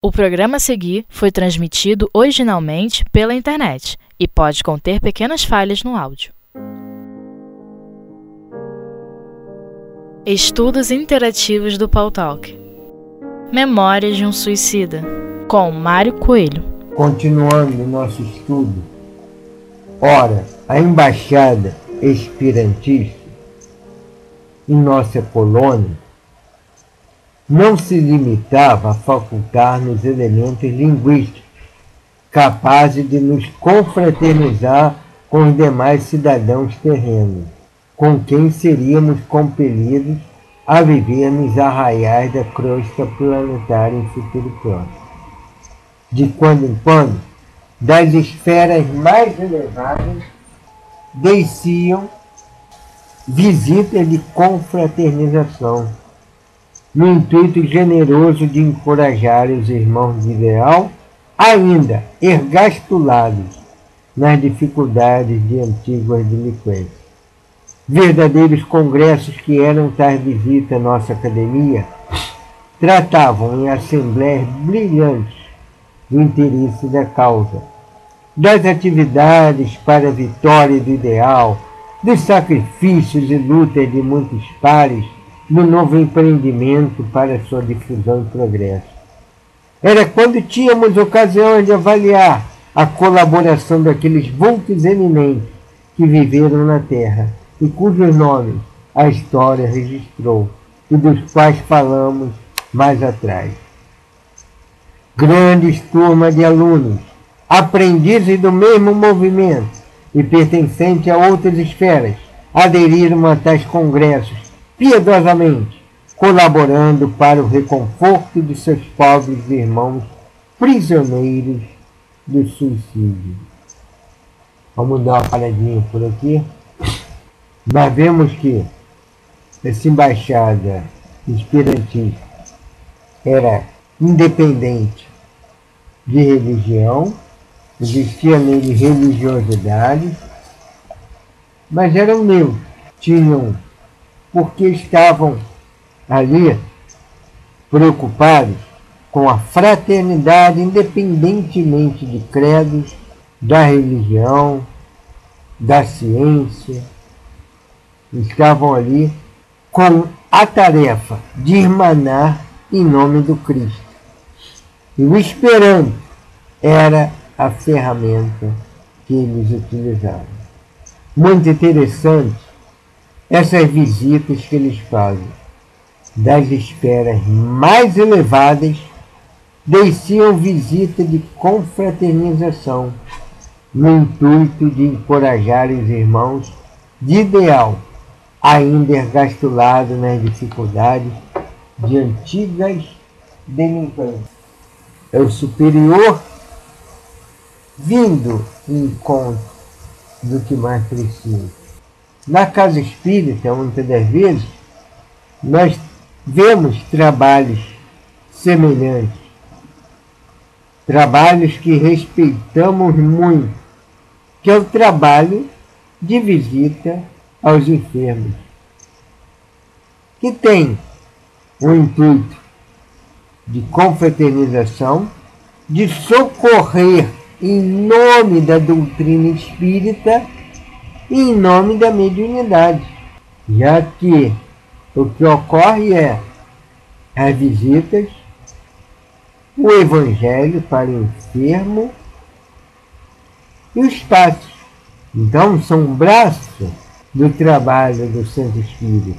O programa a seguir foi transmitido originalmente pela internet e pode conter pequenas falhas no áudio. Estudos interativos do Paul Talk. Memórias de um suicida, com Mário Coelho. Continuando nosso estudo. Ora, a embaixada esperantista em nossa colônia não se limitava a facultar-nos elementos linguísticos capazes de nos confraternizar com os demais cidadãos terrenos, com quem seríamos compelidos a viver nos arraiais da crosta planetária em futuro próximo. De quando em quando, das esferas mais elevadas, desciam visitas de confraternização no intuito generoso de encorajar os irmãos de ideal, ainda ergastulados nas dificuldades de antigas delinquências. Verdadeiros congressos que eram tais visita à nossa academia tratavam em assembleias brilhantes do interesse da causa, das atividades para a vitória do ideal, dos sacrifícios e lutas de muitos pares no novo empreendimento para sua difusão e progresso. Era quando tínhamos ocasião de avaliar a colaboração daqueles vultos eminentes que viveram na Terra e cujos nomes a história registrou e dos quais falamos mais atrás. Grandes turmas de alunos, aprendizes do mesmo movimento e pertencentes a outras esferas, aderiram a tais congressos piedosamente, colaborando para o reconforto de seus pobres irmãos prisioneiros do suicídio. Vamos dar uma paradinha por aqui. Nós vemos que essa embaixada esperantista era independente de religião, existia nele religiosidade, mas eram neutros, tinham porque estavam ali preocupados com a fraternidade, independentemente de credos, da religião, da ciência. Estavam ali com a tarefa de irmanar em nome do Cristo. E o esperando era a ferramenta que eles utilizavam. Muito interessante essas visitas que eles fazem das esferas mais elevadas desciam visita de confraternização no intuito de encorajar os irmãos de ideal, ainda ergastulado nas dificuldades de antigas delinquências. É o superior vindo em encontro do que mais precisa. Na casa espírita, muitas das vezes, nós vemos trabalhos semelhantes, trabalhos que respeitamos muito, que é o trabalho de visita aos enfermos, que tem o intuito de confraternização, de socorrer em nome da doutrina espírita em nome da mediunidade, já que o que ocorre é as visitas, o evangelho para o enfermo e os passos. Então, são um braço do trabalho do Santo Espírito,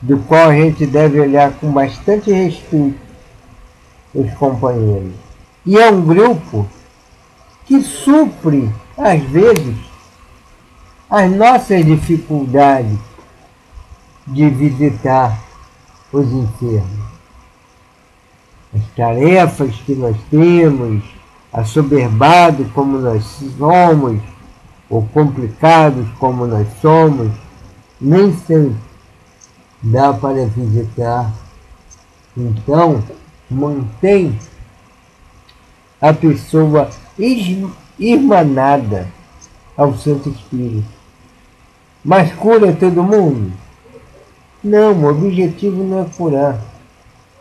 do qual a gente deve olhar com bastante respeito os companheiros. E é um grupo que supre, às vezes, as nossas dificuldades de visitar os enfermos, as tarefas que nós temos, assoberbados como nós somos, ou complicados como nós somos, nem sempre dá para visitar. Então, mantém a pessoa irmanada ao Santo Espírito. Mas cura todo mundo? Não, o objetivo não é curar.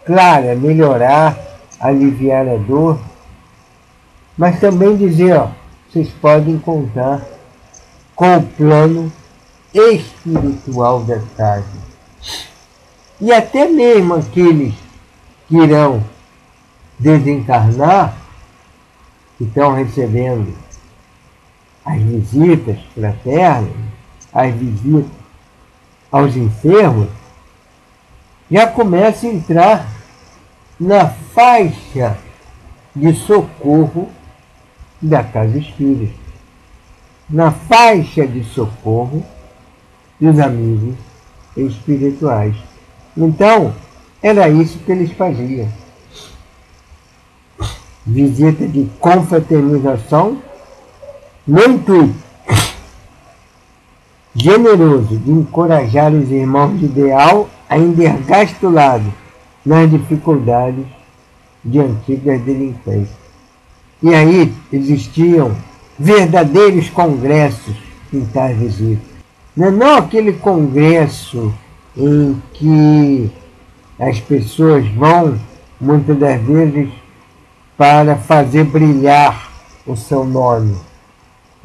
Claro, é melhorar aliviar a dor, mas também dizer, ó, vocês podem contar com o plano espiritual da casa. E até mesmo aqueles que irão desencarnar, que estão recebendo as visitas fraternas, as visitas aos enfermos, já começa a entrar na faixa de socorro da casa espírita, na faixa de socorro dos amigos espirituais. Então, era isso que eles faziam. Visita de confraternização no intuito generoso de encorajar os irmãos de ideal a endergar lado nas dificuldades de antigas delinquências. E aí existiam verdadeiros congressos em tais visitas. Não, é não aquele congresso em que as pessoas vão, muitas das vezes, para fazer brilhar o seu nome.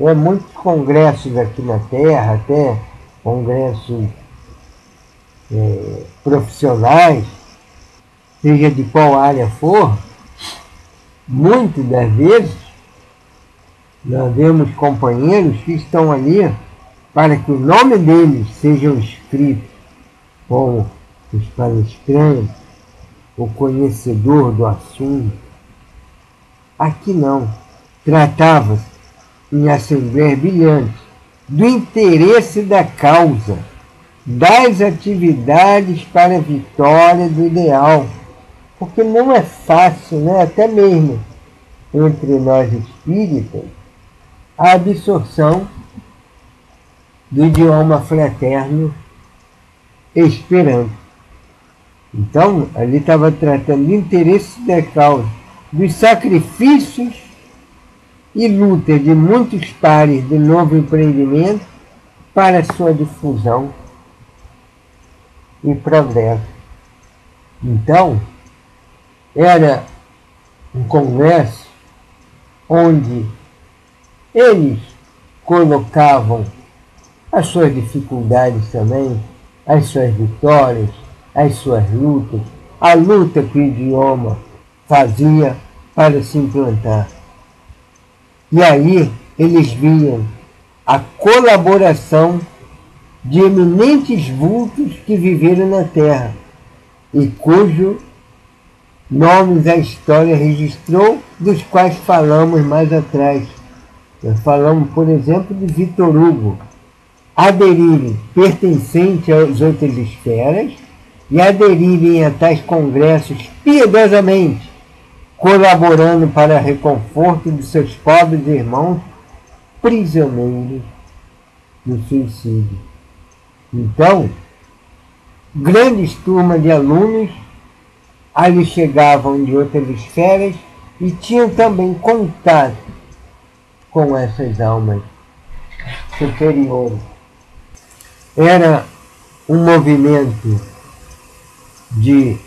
É muitos congressos aqui na Terra, até congressos é, profissionais, seja de qual área for, muitas das vezes nós vemos companheiros que estão ali para que o nome deles sejam escritos como os palestrantes, o conhecedor do assunto. Aqui não. Tratava-se em assembleia brilhante do interesse da causa, das atividades para a vitória do ideal. Porque não é fácil, né? até mesmo entre nós espíritas, a absorção do idioma fraterno esperanto. Então, ali estava tratando do interesse da causa, dos sacrifícios e luta de muitos pares do novo empreendimento para sua difusão e progresso. Então, era um congresso onde eles colocavam as suas dificuldades também, as suas vitórias, as suas lutas, a luta que o idioma fazia para se implantar. E aí eles viam a colaboração de eminentes vultos que viveram na Terra e cujo nomes a história registrou, dos quais falamos mais atrás. Nós falamos, por exemplo, de Vitor Hugo, aderirem pertencente às outras esferas e aderirem a tais congressos piedosamente, colaborando para reconforto de seus pobres irmãos prisioneiros do suicídio. Então, grandes turmas de alunos ali chegavam de outras esferas e tinham também contato com essas almas superiores era um movimento de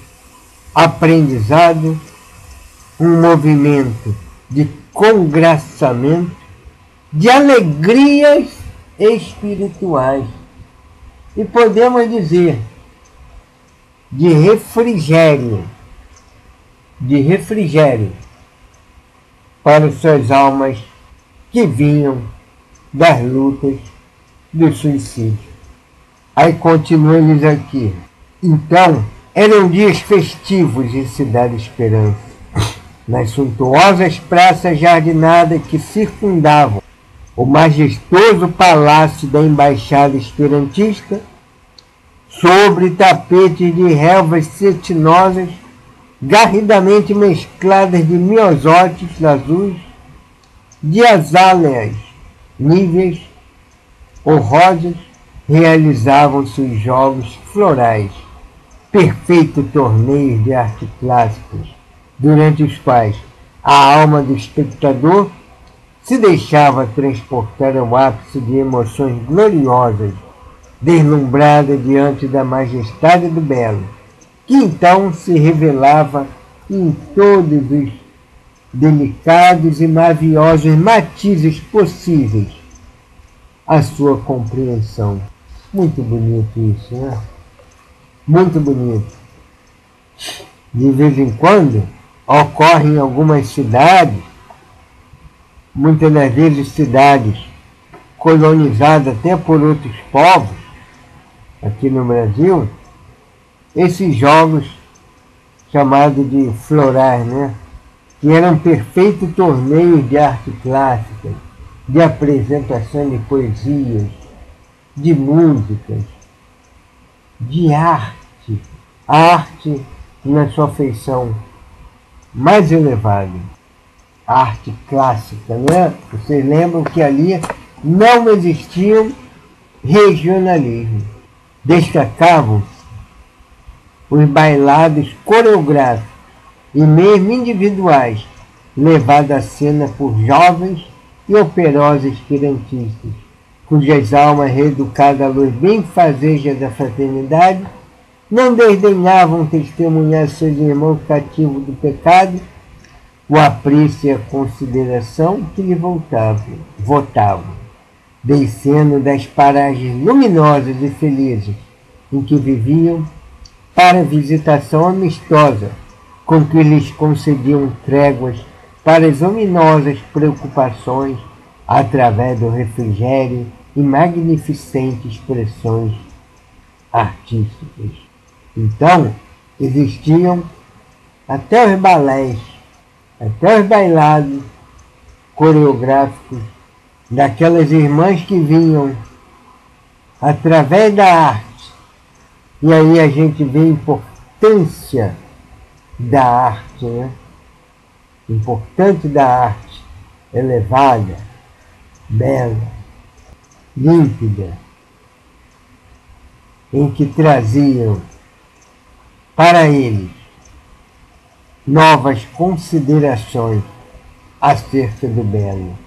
aprendizado, um movimento de congraçamento, de alegrias espirituais. E podemos dizer, de refrigério, de refrigério para suas almas que vinham das lutas do suicídio. Aí continua eles aqui. Então, eram dias festivos em Cidade Esperança, nas suntuosas praças jardinadas que circundavam o majestoso palácio da Embaixada Esperantista, sobre tapetes de relvas cetinosas, garridamente mescladas de miosótis azuis, de azáleas níveis ou rosas, realizavam-se os jogos florais, perfeito torneio de arte clássicos, durante os quais a alma do espectador se deixava transportar ao ápice de emoções gloriosas, deslumbrada diante da majestade do belo, que então se revelava em todos os delicados e maviosos matizes possíveis à sua compreensão. Muito bonito isso, né? Muito bonito. De vez em quando ocorre em algumas cidades, muitas das vezes cidades colonizadas até por outros povos, aqui no Brasil, esses jogos chamados de florar, né? que eram perfeitos torneios de arte clássica, de apresentação de poesias, de músicas, de arte, arte na sua feição mais elevada, a arte clássica, não é? Vocês lembram que ali não existiam regionalismo, destacavam os bailados coreográficos e mesmo individuais, levados à cena por jovens e operosos esperantistas, cujas almas reeducadas à luz benfazeja da fraternidade, não desdenhavam testemunhar seus irmãos cativos do pecado o apreço e a consideração que lhe voltavam, votavam, descendo das paragens luminosas e felizes em que viviam para a visitação amistosa com que lhes concediam tréguas para as ominosas preocupações através do refrigério e magnificentes expressões artísticas. Então, existiam até os balés, até os bailados coreográficos daquelas irmãs que vinham através da arte. E aí a gente vê a importância da arte, né? importante da arte, elevada, bela, límpida, em que traziam para eles novas considerações acerca do belo.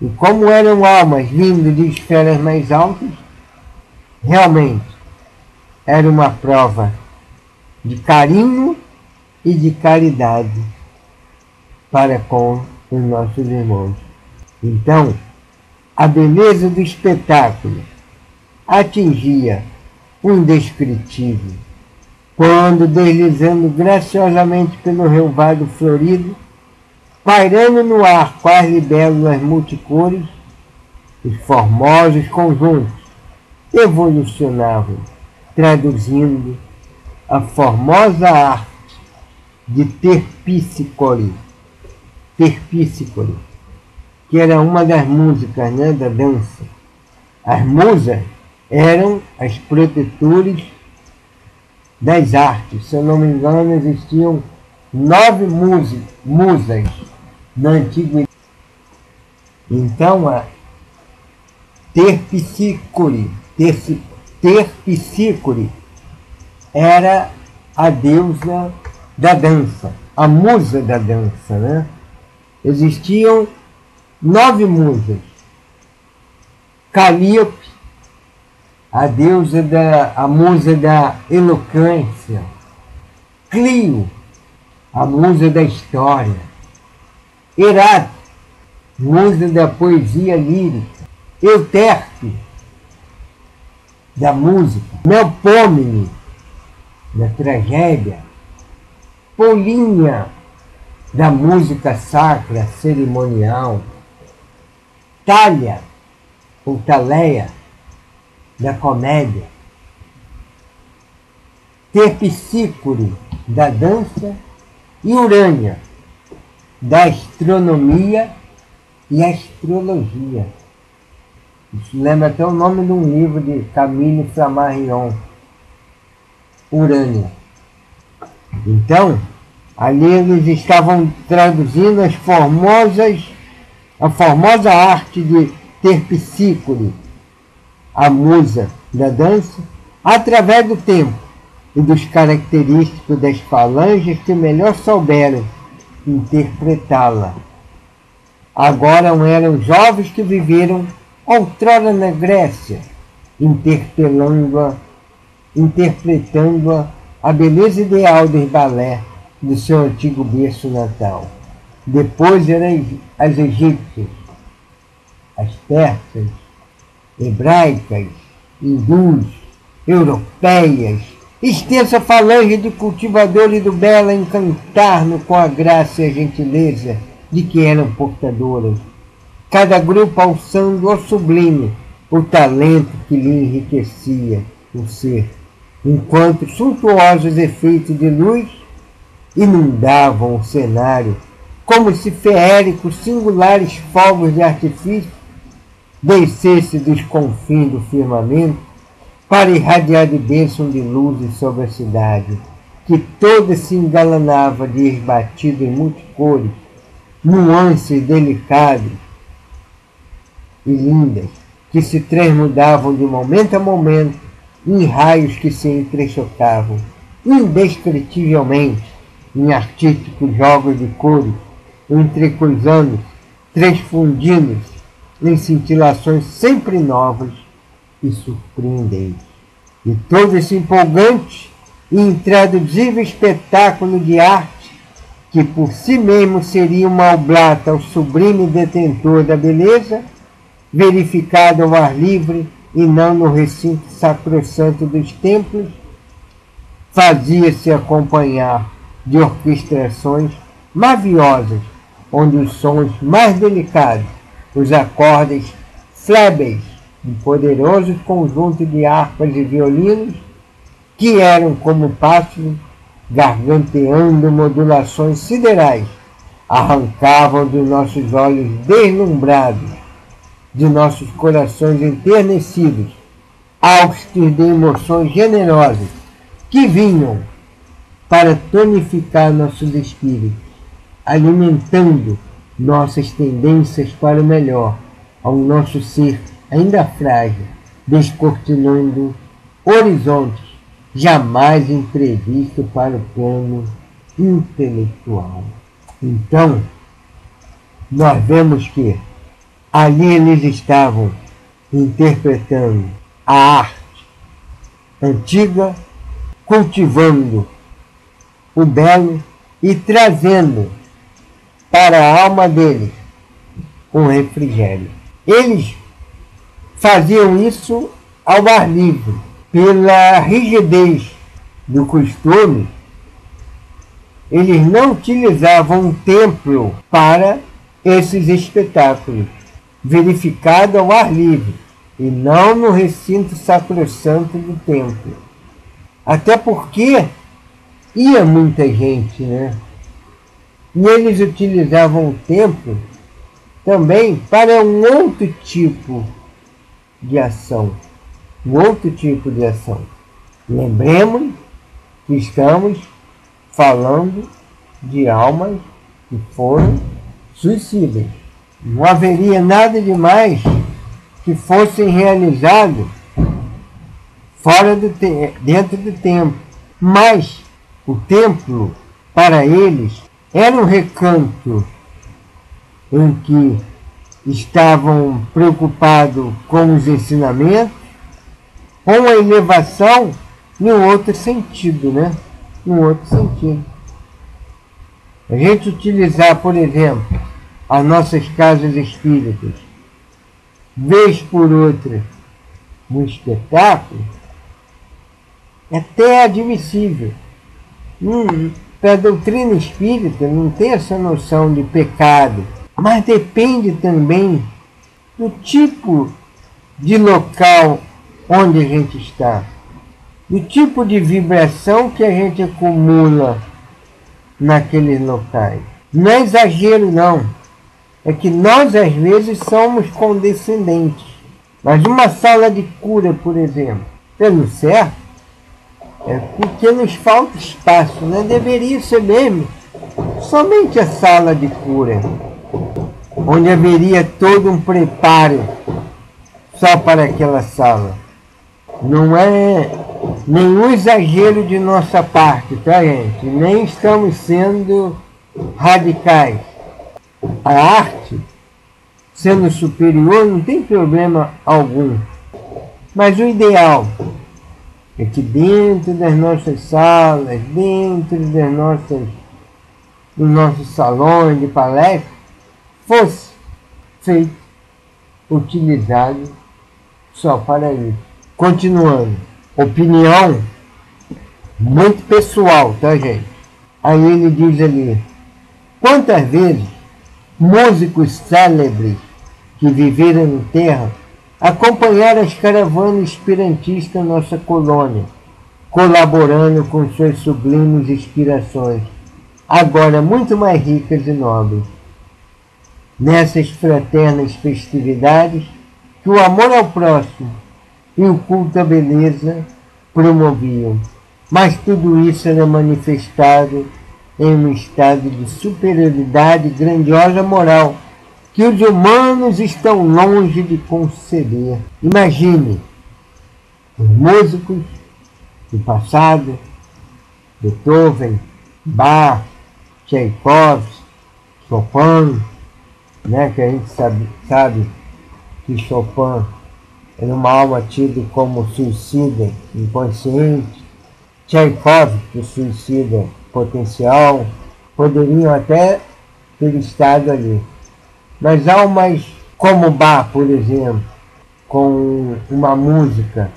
E como eram almas vindo de esferas mais altas, realmente era uma prova de carinho e de caridade para com os nossos irmãos. Então, a beleza do espetáculo atingia indescritível, quando, deslizando graciosamente pelo relvado florido, pairando no ar quase libélulas multicores, os formosos conjuntos evolucionavam, traduzindo a formosa arte de Terpíscore, Terpíscore, que era uma das músicas né, da dança. As musas eram as protetores das artes. Se eu não me engano, existiam nove musas, musas na antiguidade. Então, a Terpsícore, Terpsícore era a deusa da dança, a musa da dança. Né? Existiam nove musas. Calíope, a deusa da, a musa da eloquência. Clio, a musa da história. Erato, musa da poesia lírica. Euterpe, da música. Melpômene, da tragédia, Polinha, da música sacra cerimonial, Talha, ou Taleia, da comédia, Terpsícore, da dança, e Urânia, da astronomia e astrologia. Isso lembra até o nome de um livro de Camille Flammarion, Urânia. Então, ali eles estavam traduzindo as formosas, a formosa arte de Terpsícore, a musa da dança, através do tempo e dos característicos das falanges que melhor souberam interpretá-la. Agora eram jovens que viveram outrora na Grécia, interpelando-a interpretando-a a beleza ideal do balé do seu antigo berço natal. Depois eram as egípcias, as persas, hebraicas, hindus, europeias, extensa falange de cultivadores do belo encantar-no com a graça e a gentileza de que eram portadoras. Cada grupo alçando ao sublime o talento que lhe enriquecia o ser, enquanto suntuosos efeitos de luz inundavam o cenário, como se feéricos singulares fogos de artifício descesse dos confins do firmamento para irradiar de bênção de luzes sobre a cidade, que toda se engalanava de esbatido em multicores, nuances delicadas e lindas, que se transmudavam de momento a momento em raios que se entrechocavam, indescritivelmente, em artísticos jogos de cores, entrecruzando, transfundindo-se em cintilações sempre novas e surpreendentes. E todo esse empolgante e intraduzível espetáculo de arte, que por si mesmo seria uma oblata ao sublime detentor da beleza, verificado ao ar livre e não no recinto sacrossanto dos templos, fazia-se acompanhar de orquestrações maviosas, onde os sons mais delicados, os acordes flébeis, um poderoso conjunto de harpas e violinos, que eram como pássaros garganteando modulações siderais, arrancavam dos nossos olhos deslumbrados, de nossos corações enternecidos, austes de emoções generosas, que vinham para tonificar nossos espíritos, alimentando nossas tendências para o melhor, ao nosso ser ainda frágil, descortinando horizontes jamais imprevisto para o plano intelectual. Então, nós vemos que ali eles estavam interpretando a arte antiga, cultivando o belo e trazendo para a alma deles um refrigério. Eles faziam isso ao ar livre, pela rigidez do costume, eles não utilizavam um templo para esses espetáculos, verificado ao ar livre, e não no recinto sacrossanto do templo. Até porque ia muita gente, né? E eles utilizavam o templo também para um outro tipo de ação. Um outro tipo de ação. Lembremos que estamos falando de almas que foram suicidas. Não haveria nada de mais que fossem realizados fora do dentro do templo. Mas o templo, para eles, era um recanto em que estavam preocupados com os ensinamentos, com a elevação num outro sentido, né? Num outro sentido. A gente utilizar, por exemplo, as nossas casas espíritas, vez por outra, um espetáculo, é até admissível. Hum, para a doutrina espírita não tem essa noção de pecado mas depende também do tipo de local onde a gente está, do tipo de vibração que a gente acumula naqueles locais. Não é exagero, não. É que nós, às vezes, somos condescendentes. Mas uma sala de cura, por exemplo, pelo certo, é porque nos falta espaço, né? Deveria ser mesmo somente a sala de cura onde haveria todo um preparo só para aquela sala. Não é nenhum exagero de nossa parte, tá, gente? Nem estamos sendo radicais. A arte, sendo superior, não tem problema algum. Mas o ideal é que dentro das nossas salas, dentro das nossas, dos nossos salões de palestra, fosse feito, utilizado só para isso. Continuando, opinião muito pessoal, tá gente? Aí ele diz ali, quantas vezes músicos célebres que viveram em terra acompanhar as caravanas esperantistas nossa colônia, colaborando com suas sublimes inspirações, agora muito mais ricas e nobres. Nessas fraternas festividades, que o amor ao próximo e o culto à beleza promoviam. Mas tudo isso era manifestado em um estado de superioridade grandiosa moral que os humanos estão longe de conceber. Imagine os músicos do passado, Beethoven, Bach, Tchaikovsky, Chopin, né, que a gente sabe, sabe que Chopin era uma alma tida como suicida inconsciente, Tchaikovsky, suicida potencial, poderiam até ter estado ali. Mas almas como Bach, por exemplo, com uma música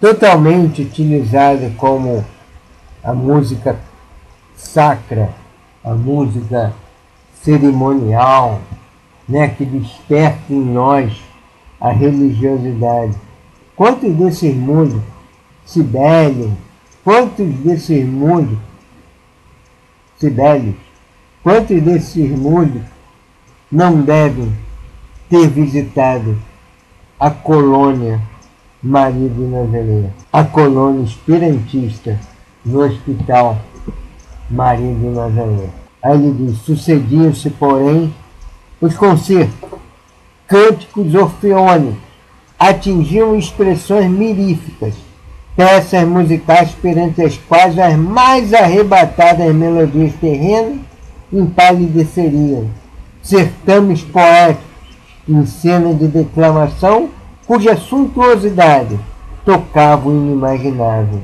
totalmente utilizada como a música sacra, a música cerimonial, né, que desperta em nós a religiosidade. Quantos desses músicos, Sibélio, quantos desses músicos, Sibélios, quantos desses músicos não devem ter visitado a colônia Maria de Nazaré, a colônia esperantista no Hospital Maria de Nazaré. Aí ele diz, sucediam-se, porém, os concertos, cânticos orfeônicos, atingiam expressões miríficas, peças musicais perante as quais as mais arrebatadas melodias terrenas empalideceriam certames poéticos em cena de declamação cuja suntuosidade tocava o inimaginável,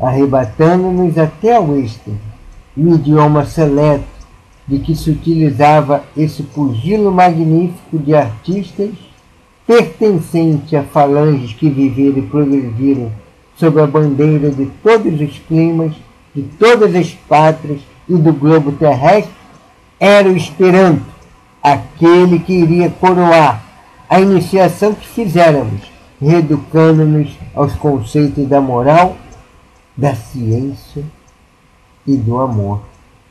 arrebatando-nos até ao êxtase, o idioma seleto de que se utilizava esse pugilo magnífico de artistas pertencente a falanges que viveram e progrediram sob a bandeira de todos os climas, de todas as pátrias e do globo terrestre, era o Esperanto, aquele que iria coroar a iniciação que fizéramos, reeducando-nos aos conceitos da moral, da ciência e do amor.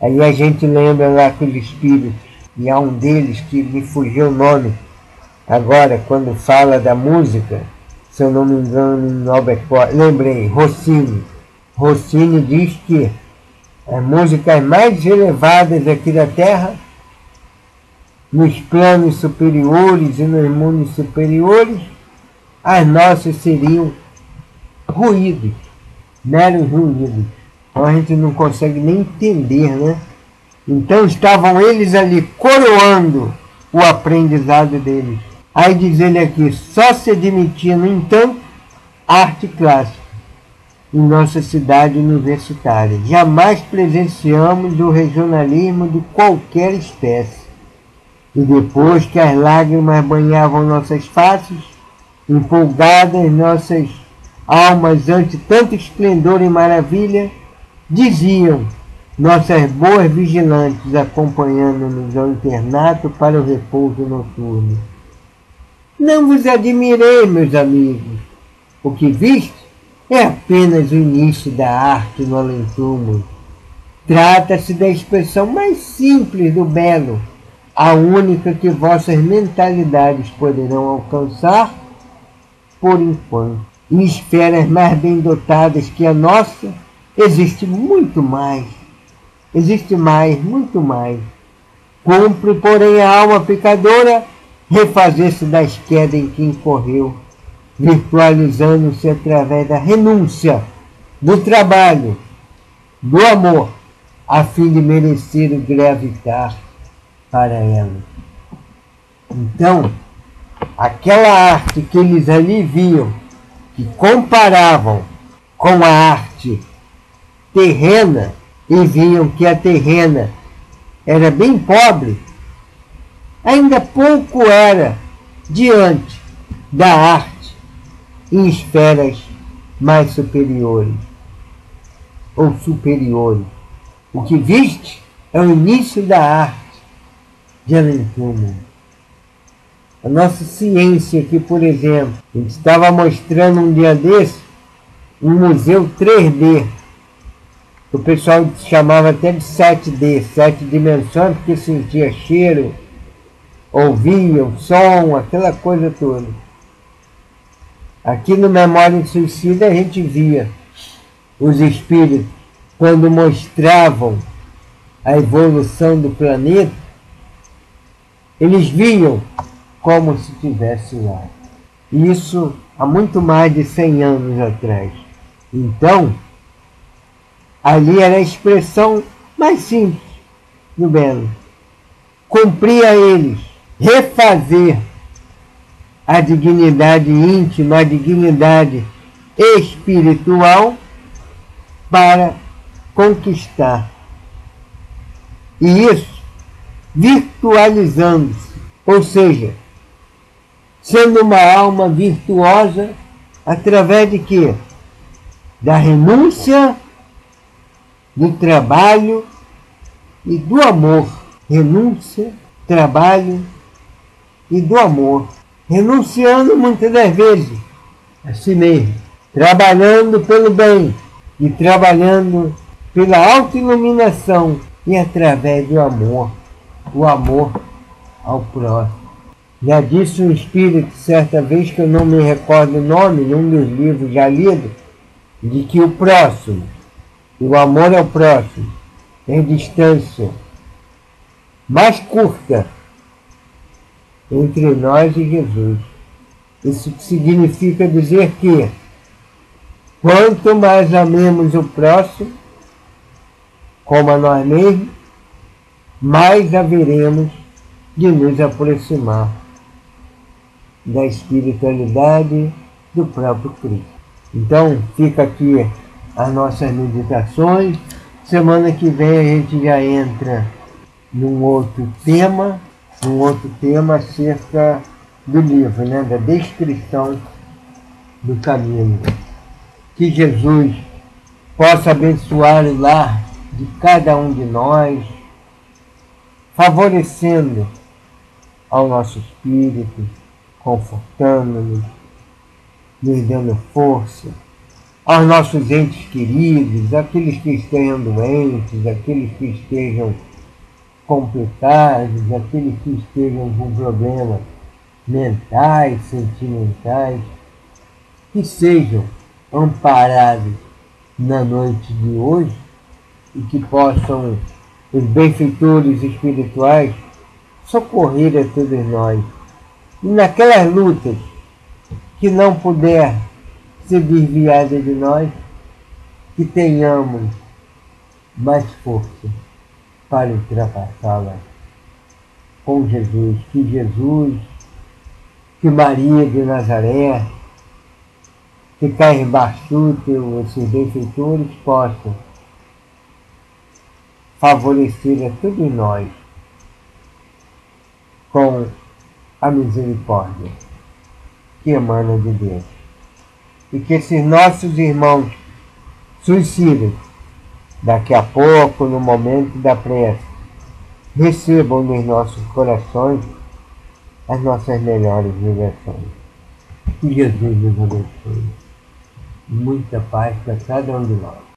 Aí a gente lembra lá que os espíritos, e há um deles que me fugiu o nome, agora quando fala da música, se eu não me engano, em Nobel lembrei, Rossini. Rossini diz que as músicas mais elevadas aqui da Terra nos planos superiores e nos mundos superiores, as nossas seriam ruídos, meros ruídos. Então a gente não consegue nem entender, né? Então estavam eles ali coroando o aprendizado deles. Aí diz ele aqui, só se admitia, no entanto, arte clássica em nossa cidade universitária. Jamais presenciamos o regionalismo de qualquer espécie. E depois que as lágrimas banhavam nossas faces, empolgadas nossas almas ante tanto esplendor e maravilha, diziam nossas boas vigilantes acompanhando-nos ao internato para o repouso noturno. Não vos admirei, meus amigos. O que viste é apenas o início da arte no além-túmulo. Trata-se da expressão mais simples do belo, a única que vossas mentalidades poderão alcançar por enquanto. Em esferas mais bem dotadas que a nossa, existe muito mais. Existe mais, muito mais. Cumpre, porém, a alma pecadora refazer-se das quedas em que incorreu, virtualizando-se através da renúncia, do trabalho, do amor, a fim de merecer o gravitar para ela. Então, aquela arte que eles ali viam, que comparavam com a arte terrena e viam que a terrena era bem pobre, ainda pouco era diante da arte em esferas mais superiores ou superiores. O que viste é o início da arte de além túmulo. A nossa ciência aqui, por exemplo, a gente estava mostrando um dia desse um museu 3D. O pessoal chamava até de 7D, sete dimensões, porque sentia cheiro, ouvia o som, aquela coisa toda. Aqui no Memória em Suicida a gente via os espíritos quando mostravam a evolução do planeta, eles viam como se tivesse lá. Isso há muito mais de 100 anos atrás. Então, ali era a expressão mais simples do belo. Cumpria a eles refazer a dignidade íntima, a dignidade espiritual para conquistar. E isso virtualizando-se, ou seja, sendo uma alma virtuosa através de quê? Da renúncia, do trabalho e do amor. Renúncia, trabalho e do amor. Renunciando muitas das vezes a si mesmo, trabalhando pelo bem e trabalhando pela autoiluminação e através do amor, o amor ao próximo. Já disse um espírito certa vez, que eu não me recordo o nome, num dos livros já lido, de que o próximo, o amor ao próximo, tem distância mais curta entre nós e Jesus. Isso significa dizer que quanto mais amemos o próximo, como a nós mesmos, mais haveremos de nos aproximar da espiritualidade do próprio Cristo. Então, fica aqui as nossas meditações. Semana que vem a gente já entra num outro tema, num outro tema acerca do livro, né, da descrição do caminho. Que Jesus possa abençoar o lar de cada um de nós, favorecendo ao nosso espírito, confortando-nos, nos dando força, aos nossos entes queridos, aqueles que estejam doentes, aqueles que estejam complicados, aqueles que estejam com problemas mentais, sentimentais, que sejam amparados na noite de hoje e que possam os benfeitores espirituais socorrer a todos nós. E naquelas lutas que não puder ser desviada de nós, que tenhamos mais força para ultrapassá-la com Jesus. Que Jesus, que Maria de Nazaré, que Caimbaçuta, esses benfeitores possam favorecer a todos nós com a misericórdia que emana de Deus. E que esses nossos irmãos suicidas, daqui a pouco, no momento da prece, recebam nos nossos corações as nossas melhores vibrações. Que Jesus nos abençoe. Muita paz para cada um de nós.